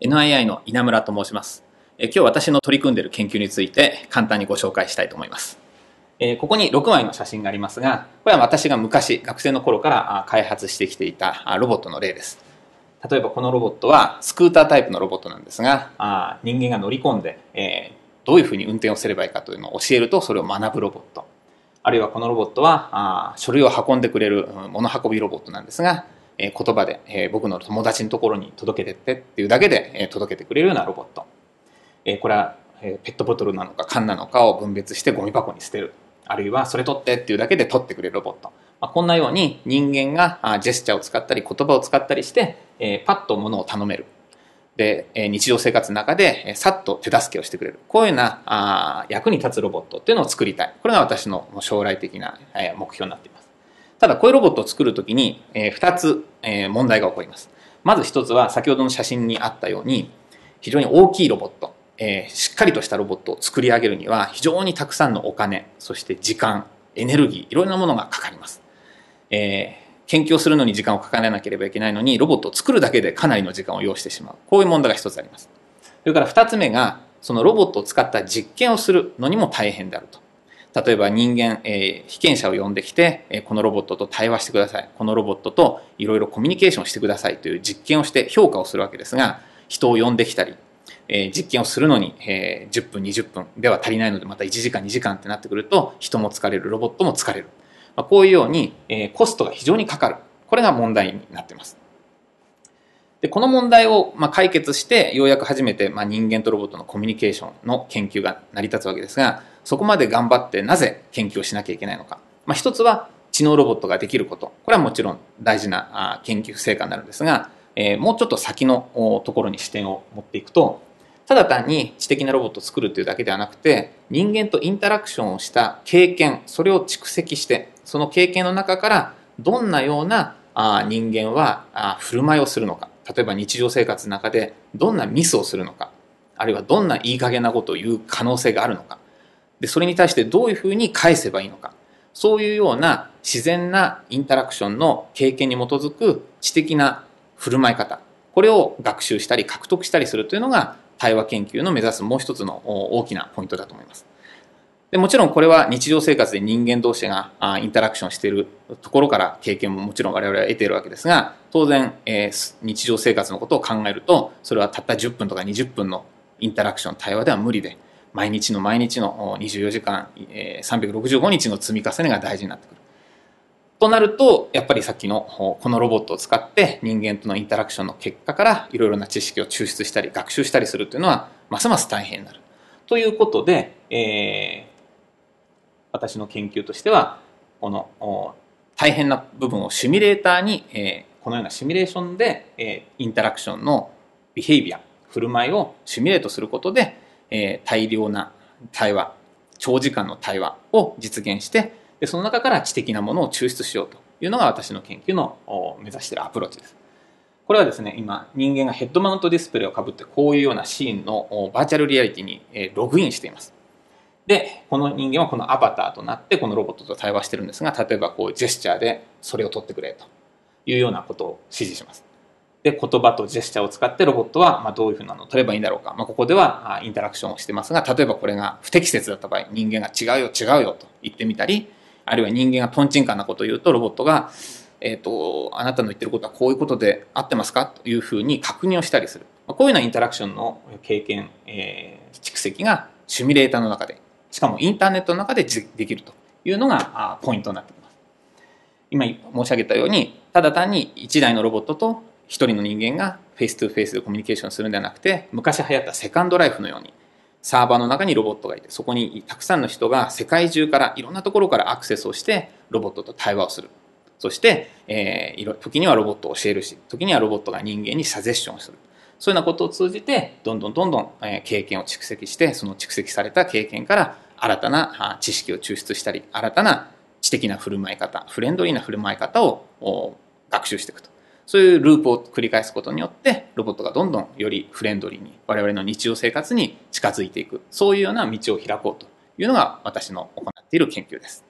NII の稲村と申します。え今日私の取り組んでいる研究について簡単にご紹介したいと思います。えここに6枚の写真がありますが、これは私が昔学生の頃から開発してきていたロボットの例です。例えばこのロボットはスクータータイプのロボットなんですが、あ人間が乗り込んで、えどういうふうに運転をすればいいかというのを教えるとそれを学ぶロボット。あるいはこのロボットはあ書類を運んでくれる物運びロボットなんですが、え言葉で、え僕の友達のところに届けてってっていうだけで、え届けてくれるようなロボット。えこれは、えペットボトルなのか缶なのかを分別してゴミ箱に捨てる。あるいはそれ取ってっていうだけで取ってくれるロボット。まあ、こんなように人間がジェスチャーを使ったり言葉を使ったりして、えパッと物を頼める。で、え日常生活の中で、えさっと手助けをしてくれる。こういうようなあ役に立つロボットっていうのを作りたい。これが私の将来的な、え目標になっています。ただこういうロボットを作るときに、え、2つ、えー、問題が起こります。まず1つは先ほどの写真にあったように非常に大きいロボット、え、しっかりとしたロボットを作り上げるには非常にたくさんのお金そして時間エネルギーいろんなものがかかります、え、研究をするのに時間をかからなければいけないのにロボットを作るだけでかなりの時間を要してしまう。こういう問題が1つあります。それから2つ目がそのロボットを使った実験をするのにも大変であると。例えば人間、えー、被験者を呼んできて、え、このロボットと対話してください。このロボットといろいろコミュニケーションしてくださいという実験をして評価をするわけですが、人を呼んできたり、え、実験をするのに、えー、10分、20分では足りないのでまた1時間、2時間ってなってくると人も疲れる、ロボットも疲れる。まあ、こういうように、え、コストが非常にかかる。これが問題になっています。で、この問題を、まあ、解決して、ようやく初めて、まあ、人間とロボットのコミュニケーションの研究が成り立つわけですが、そこまで頑張ってなぜ研究をしなきゃいけないのか。まあ、一つは知能ロボットができること。これはもちろん大事な研究成果になるんですが、えー、もうちょっと先のところに視点を持っていくと、ただ単に知的なロボットを作るというだけではなくて、人間とインタラクションをした経験、それを蓄積して、その経験の中からどんなような人間は振る舞いをするのか。例えば日常生活の中でどんなミスをするのか。あるいはどんないい加減なことを言う可能性があるのか。で、それに対してどういうふうに返せばいいのか。そういうような自然なインタラクションの経験に基づく知的な振る舞い方。これを学習したり獲得したりするというのが対話研究の目指すもう一つの大きなポイントだと思います。でもちろんこれは日常生活で人間同士がインタラクションしているところから経験ももちろん我々は得ているわけですが当然、えー、日常生活のことを考えるとそれはたった10分とか20分のインタラクション対話では無理で毎日の毎日の24時間、365日の積み重ねが大事になってくる。となると、やっぱりさっきのこのロボットを使って人間とのインタラクションの結果からいろいろな知識を抽出したり学習したりするというのはますます大変になる。ということで、えー、私の研究としては、この大変な部分をシミュレーターに、えー、このようなシミュレーションで、えー、インタラクションのビヘイビア、振る舞いをシミュレートすることで、えー、大量な対話、長時間の対話を実現して、でその中から知的なものを抽出しようというのが私の研究の目指しているアプローチです。これはですね、今人間がヘッドマウントディスプレイをかぶってこういうようなシーンのバーチャルリアリティにログインしています。で、この人間はこのアバターとなってこのロボットと対話してるんですが、例えばこうジェスチャーでそれを取ってくれというようなことを指示します。で、言葉とジェスチャーを使ってロボットは、まあ、どういうふうなのを取ればいいんだろうか。まあ、ここではインタラクションをしてますが、例えばこれが不適切だった場合、人間が違うよ、違うよと言ってみたり、あるいは人間がトンチンカンなことを言うと、ロボットが、えっ、ー、と、あなたの言ってることはこういうことで合ってますか？というふうに確認をしたりする。まあ、こういうようなインタラクションの経験、えー、蓄積がシミュレーターの中で、しかもインターネットの中でできるというのがポイントになっています。今申し上げたように、ただ単に1台のロボットと一人の人間が face to face でコミュニケーションするんではなくて、昔流行ったセカンドライフのように、サーバーの中にロボットがいて、そこにたくさんの人が世界中からいろんなところからアクセスをして、ロボットと対話をする。そして、えー、時にはロボットを教えるし、時にはロボットが人間にサジェッションをする。そういうようなことを通じて、どんどんどんどん経験を蓄積して、その蓄積された経験から新たな知識を抽出したり、新たな知的な振る舞い方、フレンドリーな振る舞い方を学習していくと。そういうループを繰り返すことによって、ロボットがどんどんよりフレンドリーに、我々の日常生活に近づいていく、そういうような道を開こうというのが私の行っている研究です。